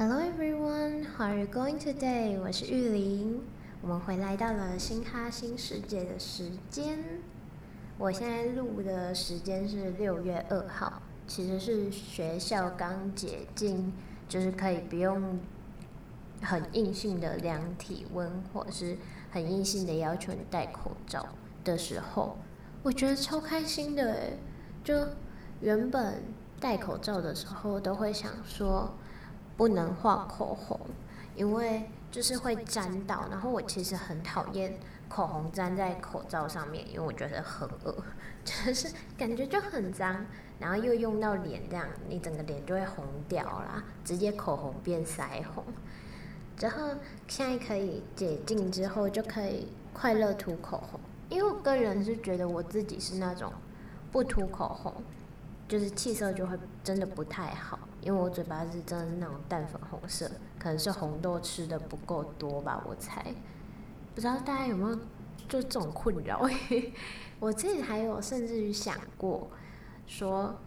Hello everyone, how are you going today？我是玉玲，我们回来到了新哈新世界的时间。我现在录的时间是六月二号，其实是学校刚解禁，就是可以不用很硬性的量体温，或者是很硬性的要求你戴口罩的时候，我觉得超开心的诶，就原本戴口罩的时候都会想说。不能画口红，因为就是会沾到。然后我其实很讨厌口红粘在口罩上面，因为我觉得很恶，就是感觉就很脏。然后又用到脸这样，你整个脸就会红掉啦，直接口红变腮红。然后现在可以解禁之后，就可以快乐涂口红。因为我个人是觉得我自己是那种不涂口红，就是气色就会真的不太好。因为我嘴巴是真的是那种淡粉红色，可能是红豆吃的不够多吧，我猜。不知道大家有没有就这种困扰？我自己还有甚至于想过，说，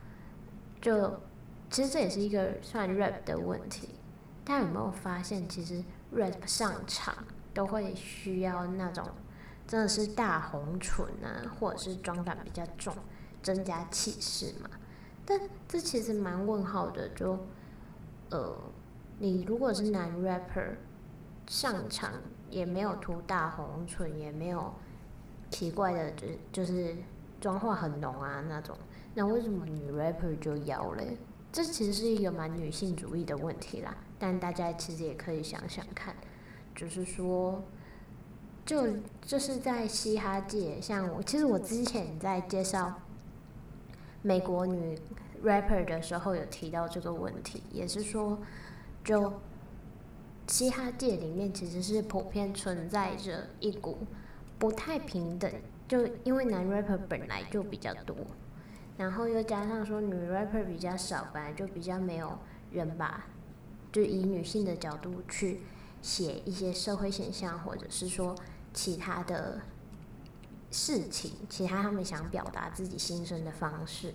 就其实这也是一个算 rap 的问题。大家有没有发现，其实 rap 上场都会需要那种真的是大红唇啊，或者是妆感比较重，增加气势嘛？但这其实蛮问号的，就，呃，你如果是男 rapper，上场也没有涂大红唇，也没有奇怪的，就就是妆化很浓啊那种，那为什么女 rapper 就要嘞？这其实是一个蛮女性主义的问题啦。但大家其实也可以想想看，就是说，就就是在嘻哈界，像我，其实我之前在介绍。美国女 rapper 的时候有提到这个问题，也是说，就嘻哈界里面其实是普遍存在着一股不太平等，就因为男 rapper 本来就比较多，然后又加上说女 rapper 比较少，本来就比较没有人吧，就以女性的角度去写一些社会现象，或者是说其他的。事情，其他他们想表达自己心声的方式，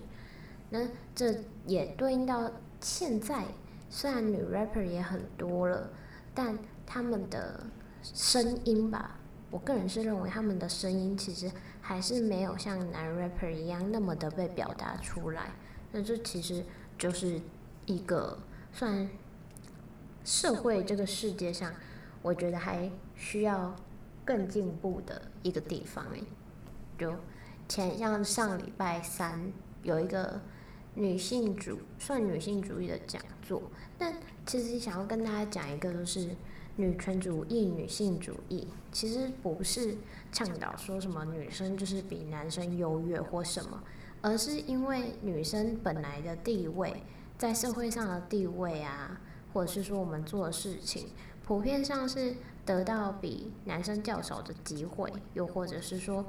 那这也对应到现在，虽然女 rapper 也很多了，但他们的声音吧，我个人是认为他们的声音其实还是没有像男 rapper 一样那么的被表达出来。那这其实就是一个算社会这个世界上，我觉得还需要更进步的一个地方诶。就前像上礼拜三有一个女性主算女性主义的讲座，但其实想要跟大家讲一个，就是女权主义、女性主义，其实不是倡导说什么女生就是比男生优越或什么，而是因为女生本来的地位，在社会上的地位啊，或者是说我们做的事情，普遍上是得到比男生较少的机会，又或者是说。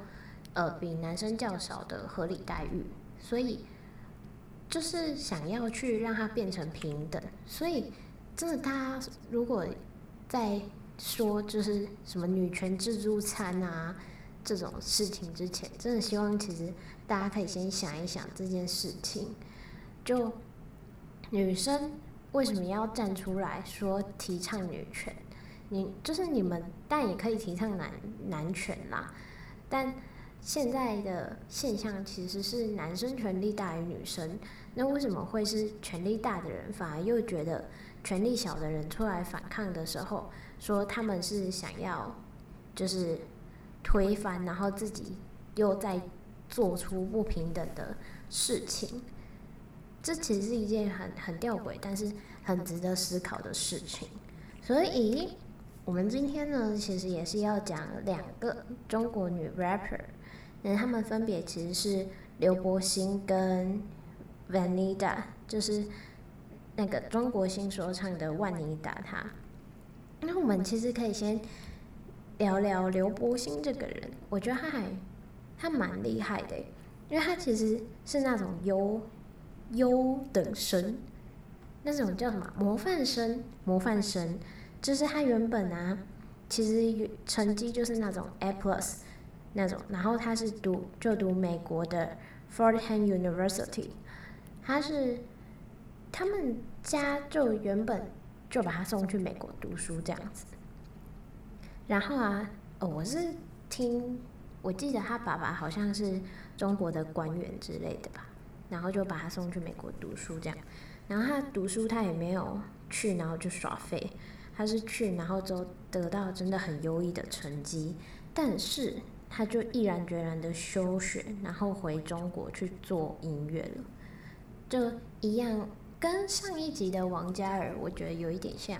呃，比男生较少的合理待遇，所以就是想要去让它变成平等。所以，真的，大家如果在说就是什么女权自助餐啊这种事情之前，真的希望其实大家可以先想一想这件事情。就女生为什么要站出来说提倡女权？你就是你们，但也可以提倡男男权啦，但。现在的现象其实是男生权力大于女生，那为什么会是权力大的人反而又觉得权力小的人出来反抗的时候，说他们是想要就是推翻，然后自己又在做出不平等的事情？这其实是一件很很吊诡，但是很值得思考的事情。所以，我们今天呢，其实也是要讲两个中国女 rapper。那他们分别其实是刘柏辛跟 Vanida，就是那个中国新说唱的万妮达他。那我们其实可以先聊聊刘柏辛这个人，我觉得他还他蛮厉害的，因为他其实是那种优优等生，那种叫什么模范生？模范生就是他原本啊，其实成绩就是那种 A plus。那种，然后他是读就读美国的 Fordham University，他是他们家就原本就把他送去美国读书这样子。然后啊，哦，我是听，我记得他爸爸好像是中国的官员之类的吧，然后就把他送去美国读书这样。然后他读书，他也没有去，然后就耍废，他是去，然后就得到真的很优异的成绩，但是他就毅然决然的休学，然后回中国去做音乐了，就一样，跟上一集的王嘉尔，我觉得有一点像。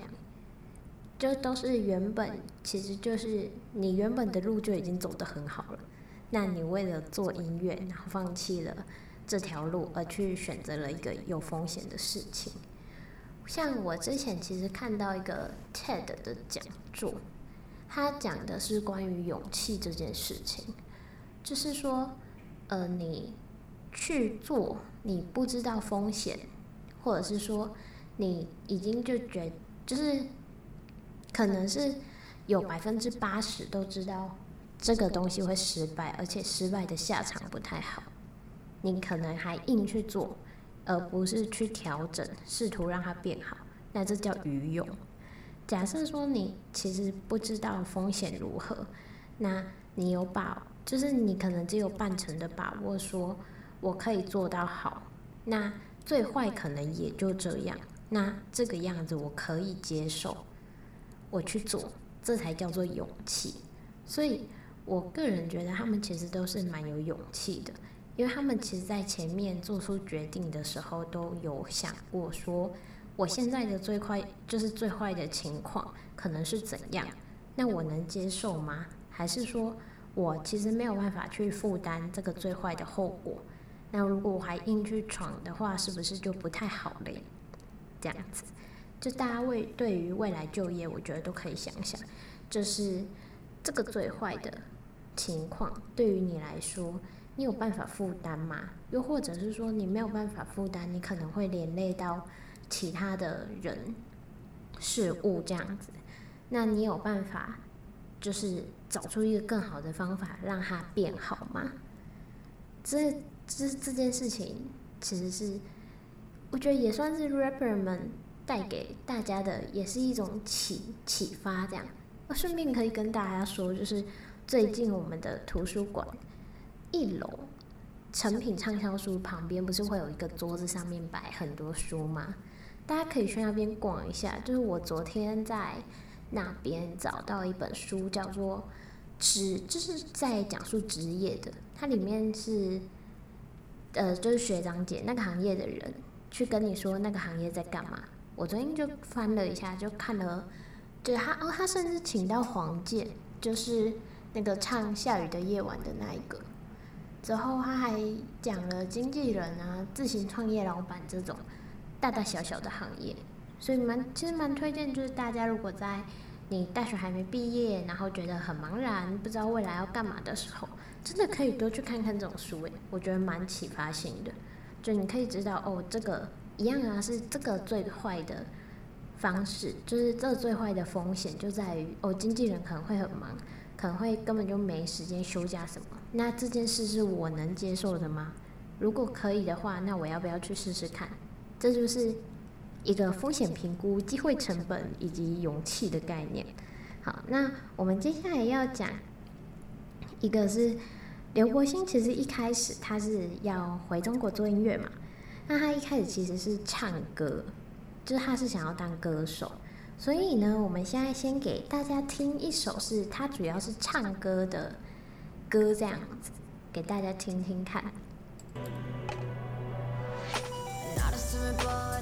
就都是原本，其实就是你原本的路就已经走得很好了，那你为了做音乐，然后放弃了这条路，而去选择了一个有风险的事情。像我之前其实看到一个 TED 的讲座，他讲的是关于勇气这件事情，就是说，呃，你去做你不知道风险，或者是说你已经就觉就是。可能是有百分之八十都知道这个东西会失败，而且失败的下场不太好。你可能还硬去做，而不是去调整，试图让它变好。那这叫愚勇。假设说你其实不知道风险如何，那你有把，就是你可能只有半成的把握，说我可以做到好。那最坏可能也就这样。那这个样子我可以接受。我去做，这才叫做勇气。所以，我个人觉得他们其实都是蛮有勇气的，因为他们其实在前面做出决定的时候，都有想过说，我现在的最坏就是最坏的情况可能是怎样？那我能接受吗？还是说我其实没有办法去负担这个最坏的后果？那如果我还硬去闯的话，是不是就不太好嘞？这样子。就大家为对于未来就业，我觉得都可以想想，就是这个最坏的情况对于你来说，你有办法负担吗？又或者是说你没有办法负担，你可能会连累到其他的人、事物这样子，那你有办法就是找出一个更好的方法让它变好吗？这这这件事情其实是我觉得也算是 rapper 们。带给大家的也是一种启启发，这样。我顺便可以跟大家说，就是最近我们的图书馆一楼成品畅销书旁边不是会有一个桌子，上面摆很多书吗？大家可以去那边逛一下。就是我昨天在那边找到一本书，叫做《职》，就是在讲述职业的。它里面是呃，就是学长姐那个行业的人去跟你说那个行业在干嘛。我昨天就翻了一下，就看了，就他哦，他甚至请到黄健，就是那个唱《下雨的夜晚》的那一个。之后他还讲了经纪人啊、自行创业老板这种大大小小的行业，所以蛮其实蛮推荐，就是大家如果在你大学还没毕业，然后觉得很茫然，不知道未来要干嘛的时候，真的可以多去看看这种书诶，我觉得蛮启发性的，就你可以知道哦这个。一样啊，是这个最坏的方式，就是这最坏的风险就在于哦，经纪人可能会很忙，可能会根本就没时间休假什么。那这件事是我能接受的吗？如果可以的话，那我要不要去试试看？这就是一个风险评估、机会成本以及勇气的概念。好，那我们接下来要讲一个是刘国兴，其实一开始他是要回中国做音乐嘛。那他一开始其实是唱歌，就是他是想要当歌手，所以呢，我们现在先给大家听一首是他主要是唱歌的歌，这样子给大家听听看。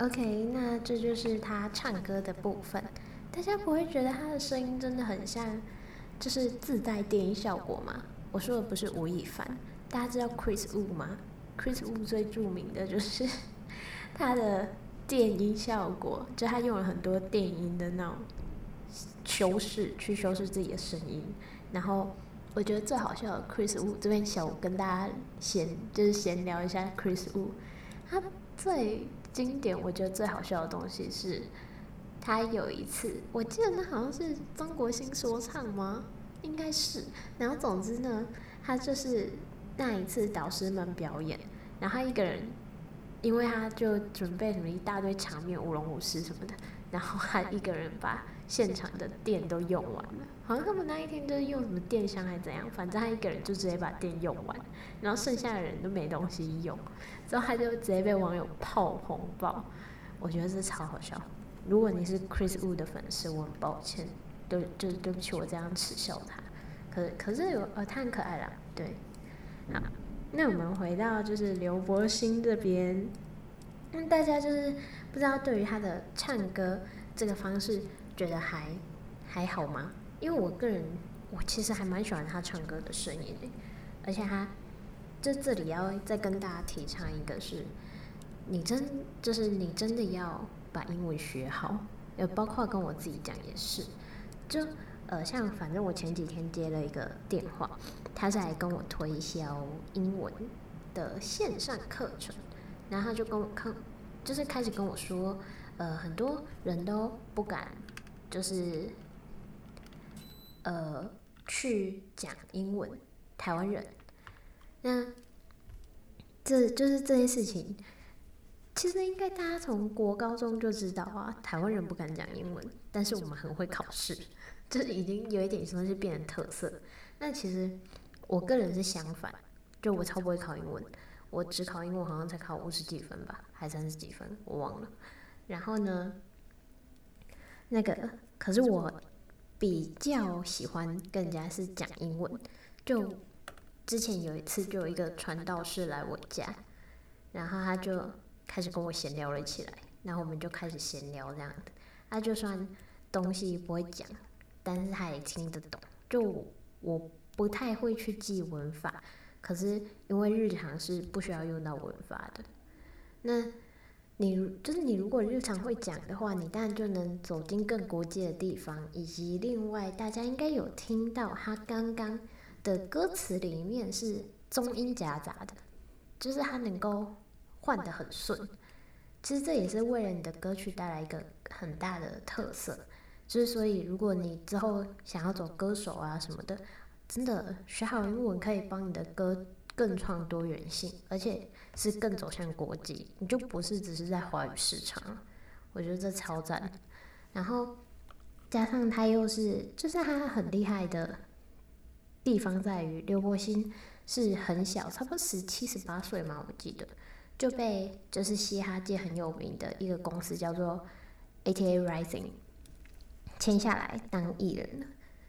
OK，那这就是他唱歌的部分。大家不会觉得他的声音真的很像，就是自带电音效果吗？我说的不是吴亦凡，大家知道 Chris Wu 吗？Chris Wu 最著名的就是 他的电音效果，就他用了很多电音的那种修饰去修饰自己的声音。然后我觉得最好笑的 Chris Wu 这边小跟大家闲就是闲聊一下 Chris Wu，他最经典，我觉得最好笑的东西是。他有一次，我记得那好像是中国新说唱吗？应该是。然后总之呢，他就是那一次导师们表演，然后他一个人，因为他就准备什么一大堆场面舞龙舞狮什么的，然后他一个人把现场的电都用完了。好像他们那一天就是用什么电箱还是怎样，反正他一个人就直接把电用完，然后剩下的人都没东西用，之后他就直接被网友炮轰爆。我觉得这超好笑。如果你是 Chris Wu 的粉丝，我很抱歉，对，就是对不起我这样耻笑他。可是可是有呃，他很可爱啦，对。好，那我们回到就是刘柏辛这边，那大家就是不知道对于他的唱歌这个方式觉得还还好吗？因为我个人我其实还蛮喜欢他唱歌的声音的，而且他就这里要再跟大家提倡一个是，你真就是你真的要。把英文学好，也包括跟我自己讲也是，就呃像反正我前几天接了一个电话，他在跟我推销英文的线上课程，然后他就跟我看，就是开始跟我说，呃很多人都不敢，就是呃去讲英文，台湾人，那这就是这件事情。其实应该大家从国高中就知道啊，台湾人不敢讲英文，但是我们很会考试，这已经有一点算是变成特色。那其实我个人是相反，就我超不会考英文，我只考英文好像才考五十几分吧，还三十几分，我忘了。然后呢，那个可是我比较喜欢更加是讲英文。就之前有一次，就有一个传道士来我家，然后他就。开始跟我闲聊了起来，然后我们就开始闲聊这样的。他就算东西不会讲，但是他也听得懂。就我不太会去记文法，可是因为日常是不需要用到文法的。那你就是你如果日常会讲的话，你当然就能走进更国际的地方。以及另外，大家应该有听到他刚刚的歌词里面是中英夹杂的，就是他能够。换得很顺，其实这也是为了你的歌曲带来一个很大的特色。就是所以，如果你之后想要走歌手啊什么的，真的学好英文可以帮你的歌更创多元性，而且是更走向国际。你就不是只是在华语市场，我觉得这超赞。然后加上他又是，就是他很厉害的地方在于，刘柏辛是很小，差不多十七十八岁嘛，我记得。就被就是嘻哈界很有名的一个公司叫做 ATA Rising 签下来当艺人了，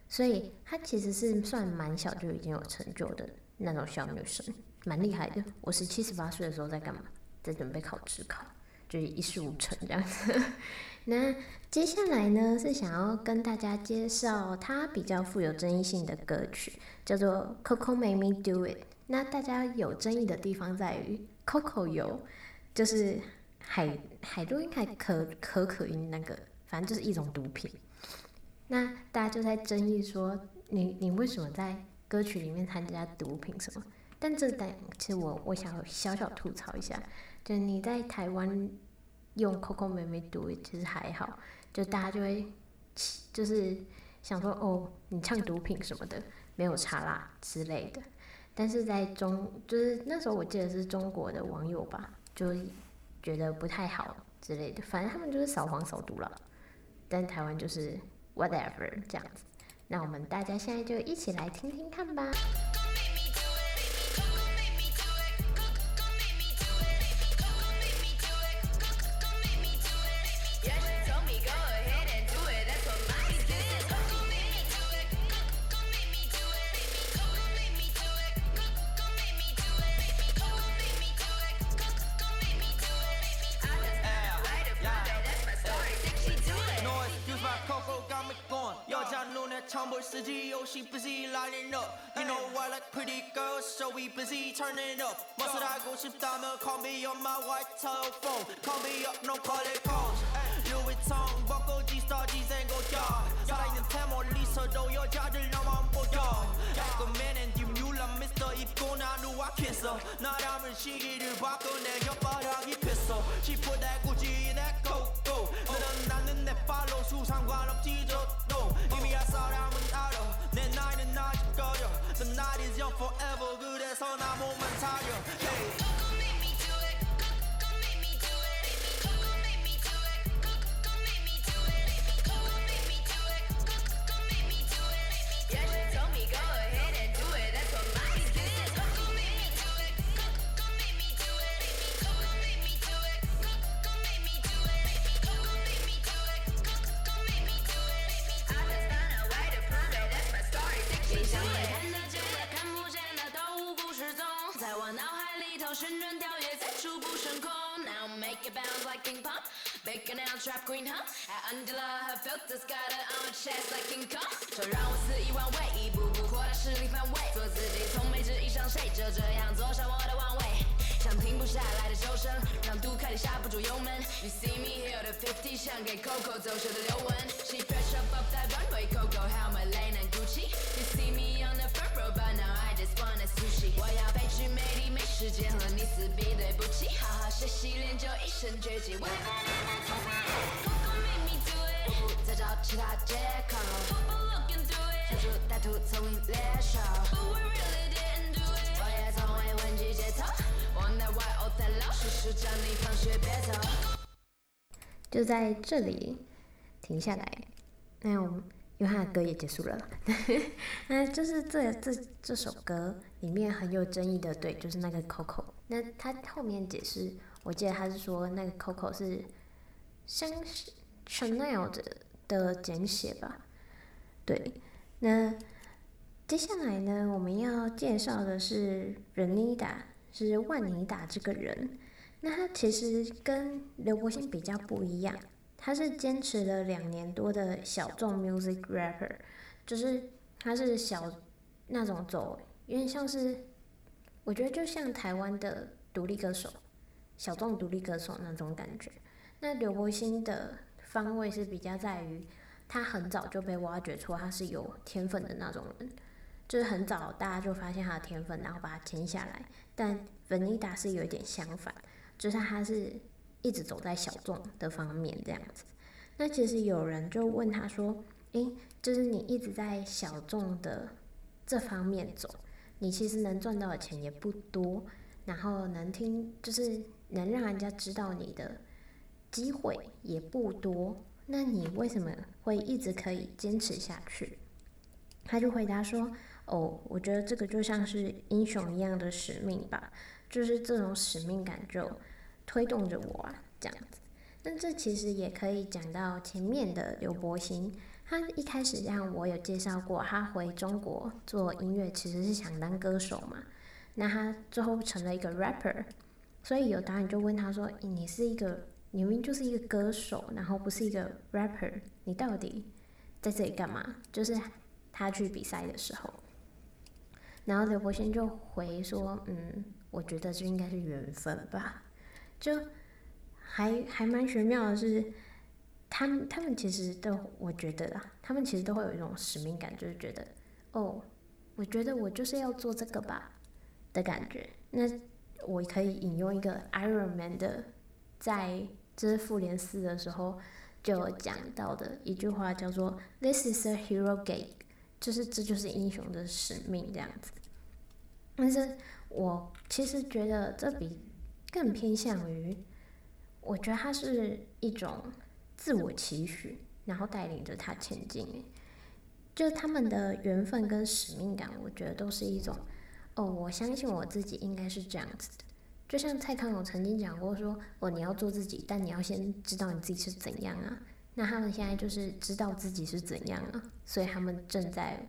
所以他其实是算蛮小就已经有成就的那种小女生，蛮厉害的。我十七十八岁的时候在干嘛？在准备考职考，就是一事无成这样子。那接下来呢是想要跟大家介绍她比较富有争议性的歌曲，叫做 Coco Made Me Do It。那大家有争议的地方在于。Coco 油就是海海洛因还可可可因那个，反正就是一种毒品。那大家就在争议说，你你为什么在歌曲里面参加毒品什么？但这但其实我我想小小吐槽一下，就你在台湾用 Coco 妹妹毒，其实还好，就大家就会就是想说哦，你唱毒品什么的没有差啦之类的。但是在中，就是那时候我记得是中国的网友吧，就觉得不太好之类的，反正他们就是扫黄扫毒了。但台湾就是 whatever 这样子，那我们大家现在就一起来听听看吧。busy, oh, she busy lining up. You know I like pretty girls, so we busy turning up. Must I go ship diamond, call me on my white telephone. Call me up, no call it calls. Louis Vuitton, buckle G star G's and go yard. 사랑은 태모 리서도 여자들 너만 보여. 깔끔해는 뒷유라 미스터 입고 난 우악했어. 나라면 시기를 바꿔 내 혓바닥이 폈어. 지푸대 굳이 내 코코. 너는 나는 내 팔로 수상관없지 저도 이미 할 사람. Young forever 그래서 나 몸만 사려 hey. You see me here the fifty，像给 Coco 走秀的刘雯。She fresh up off that runway，Coco helmet lane and Gucci。You see me on the front row，but now I just wanna sushi。我要飞去美丽美食街和你撕逼，对不起，好好学习练就一身绝技。Coco make me do it，我不再找其他借口。Coco look into it，想出歹徒丛林猎手。But we really didn't do it，我也从未问及节奏。 就在这里停下来，那我们因为他的歌也结束了，那就是这这这首歌里面很有争议的，对，就是那个 Coco。那他后面解释，我记得他是说那个 Coco 是香 Chanel 的的简写吧？对，那接下来呢，我们要介绍的是 Venida。是万妮达这个人，那他其实跟刘柏辛比较不一样，他是坚持了两年多的小众 music rapper，就是他是小那种走，有点像是，我觉得就像台湾的独立歌手，小众独立歌手那种感觉。那刘柏辛的方位是比较在于，他很早就被挖掘出他是有天分的那种人。就是很早大家就发现他的天分，然后把他签下来。但 Venida 是有一点相反，就是他是一直走在小众的方面这样子。那其实有人就问他说：“诶，就是你一直在小众的这方面走，你其实能赚到的钱也不多，然后能听就是能让人家知道你的机会也不多，那你为什么会一直可以坚持下去？”他就回答说。哦，我觉得这个就像是英雄一样的使命吧，就是这种使命感就推动着我啊，这样子。那这其实也可以讲到前面的刘柏辛，他一开始让我有介绍过，他回中国做音乐其实是想当歌手嘛，那他最后成了一个 rapper，所以有导演就问他说：“你是一个，明明就是一个歌手，然后不是一个 rapper，你到底在这里干嘛？”就是他去比赛的时候。然后刘柏辛就回说：“嗯，我觉得这应该是缘分吧。”就还还蛮玄妙的是，他们他们其实都我觉得啦，他们其实都会有一种使命感，就是觉得哦，我觉得我就是要做这个吧的感觉。那我可以引用一个 Iron Man 的，在这是复联四的时候就有讲到的一句话，叫做 “This is a hero gate”。就是这就是英雄的使命这样子，但是我其实觉得这比更偏向于，我觉得他是一种自我期许，然后带领着他前进。就他们的缘分跟使命感，我觉得都是一种，哦，我相信我自己应该是这样子的。就像蔡康永曾经讲过说，哦，你要做自己，但你要先知道你自己是怎样啊。那他们现在就是知道自己是怎样啊，所以他们正在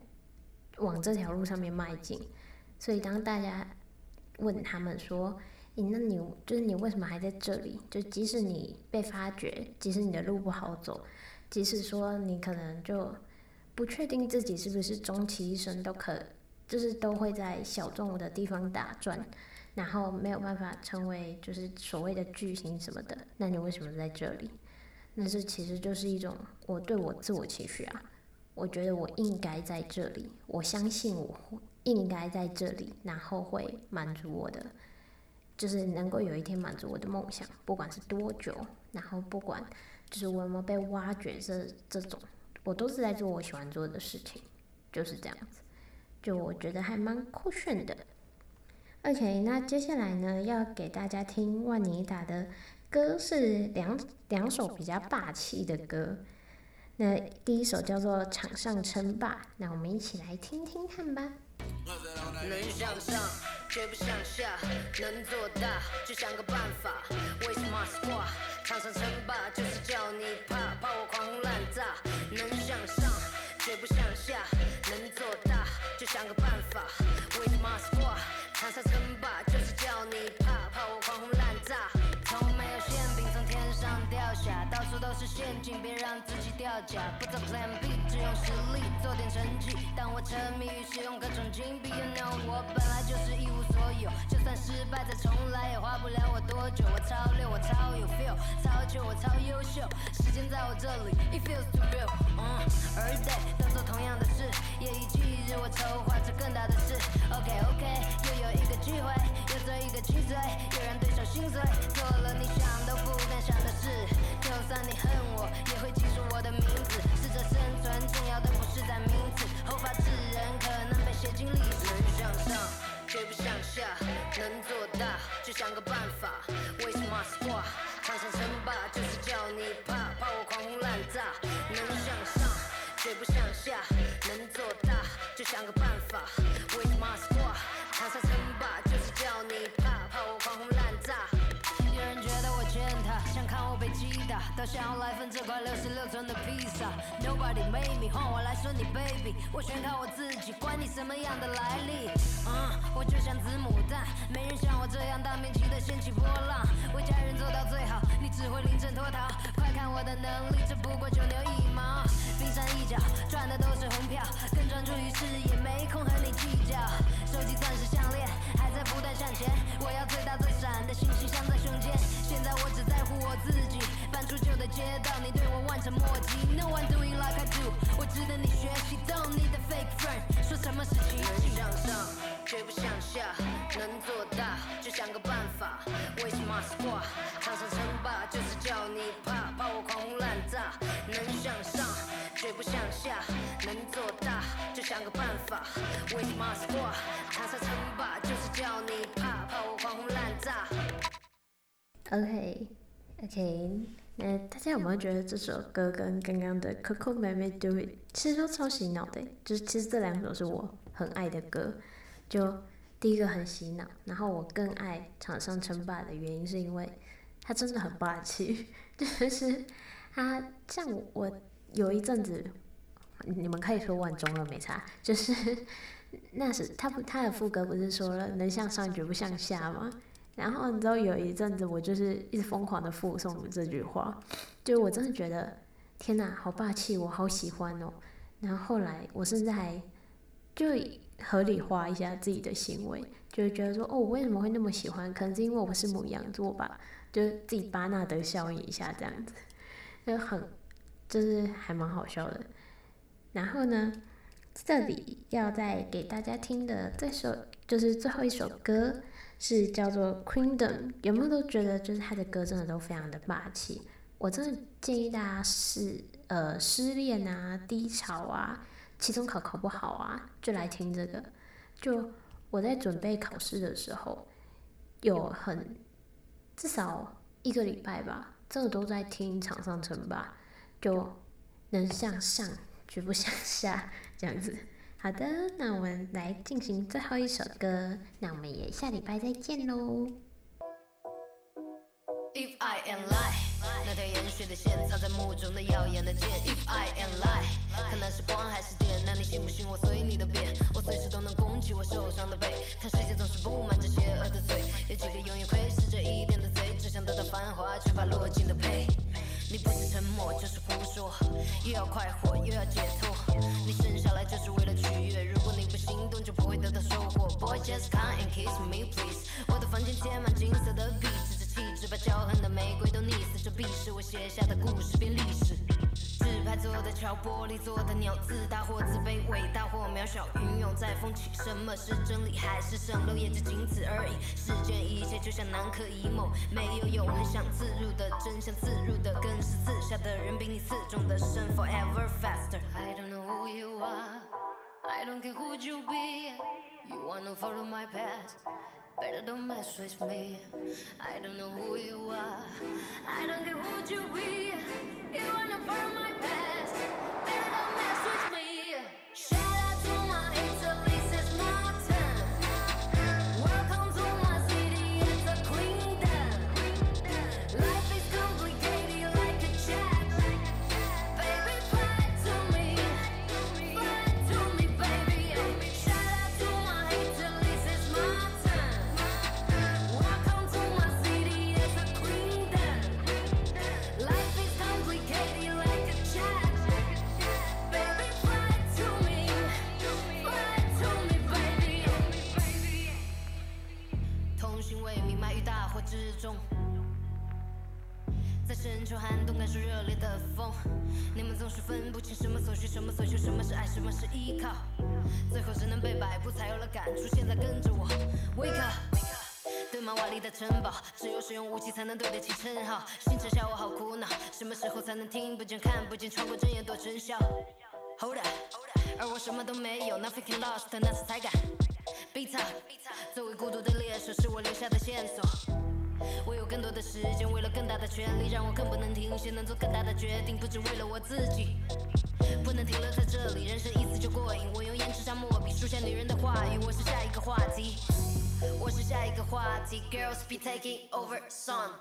往这条路上面迈进。所以当大家问他们说：“那你就是你为什么还在这里？就即使你被发掘，即使你的路不好走，即使说你可能就不确定自己是不是终其一生都可，就是都会在小众的地方打转，然后没有办法成为就是所谓的巨星什么的。那你为什么在这里？那这其实就是一种我对我自我期许啊。我觉得我应该在这里，我相信我应该在这里，然后会满足我的，就是能够有一天满足我的梦想，不管是多久，然后不管就是我有没有被挖掘这这种，我都是在做我喜欢做的事情，就是这样子，就我觉得还蛮酷炫的。OK，那接下来呢，要给大家听万妮达的歌，是两两首比较霸气的歌。那第一首叫做《场上称霸》，那我们一起来听听看吧。能向上，绝不向下；能做大，就想个办法。With my squad，场上称霸就是自己掉价。不走 Plan B，只用实力做点成绩。当我沉迷于使用各种金币，You know 我本来就是一无所有。就算失败再重来，也花不了我多久。我超溜，我超有 feel，超久我超优秀。时间在我这里，It feels too real。嗯，Every day 都做同样的事，夜以继日我筹划着更大的事。OK OK，又有一个机会，又做一个鸡嘴，又让对手心碎。做了你想都不敢想的事。就算你恨我，也会记住我的名字。试着生存，重要的不是击打，都想要来份这块六十六寸的披萨。Nobody made me，换我来说你 baby，我全靠我自己，管你什么样的来历。嗯，我就像子母弹，没人像我这样大面积的掀起波浪，为家人做到最好，你只会临阵脱逃。快看我的能力，只不过九牛一毛，冰山一角，赚的都是红票，更专注于事业，没空和你计较。收集钻石项链，还在不断向前，我要最大最闪的星星镶在胸前。现在我只在乎我自己。搬出旧的街道，你对我望尘莫及。No one doing like I do，我值得你学习。Don't need a fake friend，说什么事情能向上，绝不向下；能做大，就想个办法。With my squad，场上称霸就是叫你怕，怕我狂轰滥炸。能向上，绝不向下；能做大，就想个办法。With my squad，场上称霸就是叫你怕，怕我狂轰滥炸。OK，OK。呃，大家有没有觉得这首歌跟刚刚的 Coco 妹妹 Do It 其实都超洗脑的？就是其实这两首是我很爱的歌。就第一个很洗脑，然后我更爱场上称霸的原因是因为它真的很霸气。就是它像我有一阵子，你们可以说万中了没差。就是 那是他不他的副歌不是说了能向上绝不向下吗？然后你知道有一阵子我就是一直疯狂的复诵这句话，就我真的觉得天哪，好霸气，我好喜欢哦。然后后来我甚至还就合理化一下自己的行为，就觉得说哦，我为什么会那么喜欢？可能是因为我是牡羊座吧，就自己巴纳德效应一下这样子，就很就是还蛮好笑的。然后呢，这里要再给大家听的这首就是最后一首歌。是叫做 Queendom，有没有都觉得就是他的歌真的都非常的霸气？我真的建议大家是呃失恋啊、低潮啊、期中考考不好啊，就来听这个。就我在准备考试的时候，有很至少一个礼拜吧，真的都在听场上称霸，就能向上绝不向下这样子。好的，那我们来进行最后一首歌，那我们也下礼拜再见喽。If I am lie，那条盐水的线藏在雾中的耀眼的剑。If I am lie，看那是光还是电？那你信不信我随你的便？我随时都能攻击我受伤的背。看世界总是布满着邪恶的罪，有几个永远窥视着一点的贼，只想得到繁华，却怕落尽的赔。你不是沉默，就是胡说。又要快活又要解脱。你生下来就是为了取悦，如果你不行动就不会得到收获。Boy just come and kiss me please，我的房间贴满金色的壁纸，这气质把骄横的玫瑰都溺死。这必是我写下的故事变历史。纸牌做的桥，玻璃做的鸟，自大或自卑，伟大或渺小，云涌在风起。什么是真理，还是蜃楼，也就仅此而已。世间像南柯一梦，没有永恒，想自入的真相，自入的更是刺下的人比你刺中的深。Forever faster。I don't know who you are, I don't care who you be. You wanna follow my path, better don't mess with me. I don't know who you are, I don't care who you be. You wanna follow my path, better don't 最后只能被摆布，才有了感触。现在跟着我，Wake up。堆满瓦砾的城堡，只有使用武器才能对得起称号。星辰下我好苦恼，什么时候才能听不见、看不见，穿过针眼躲尘嚣？Hold up，而我什么都没有，Nothing can lost，那是才敢。Beat up，作为孤独的猎手，是我留下的线索。我有更多的时间，为了更大的权利，让我更不能停歇，能做更大的决定，不只为了我自己。不能停留在这里，人生一次就过瘾。我用胭脂加墨笔，书写女人的话语。我是下一个话题，我是下一个话题。Girls be taking over son。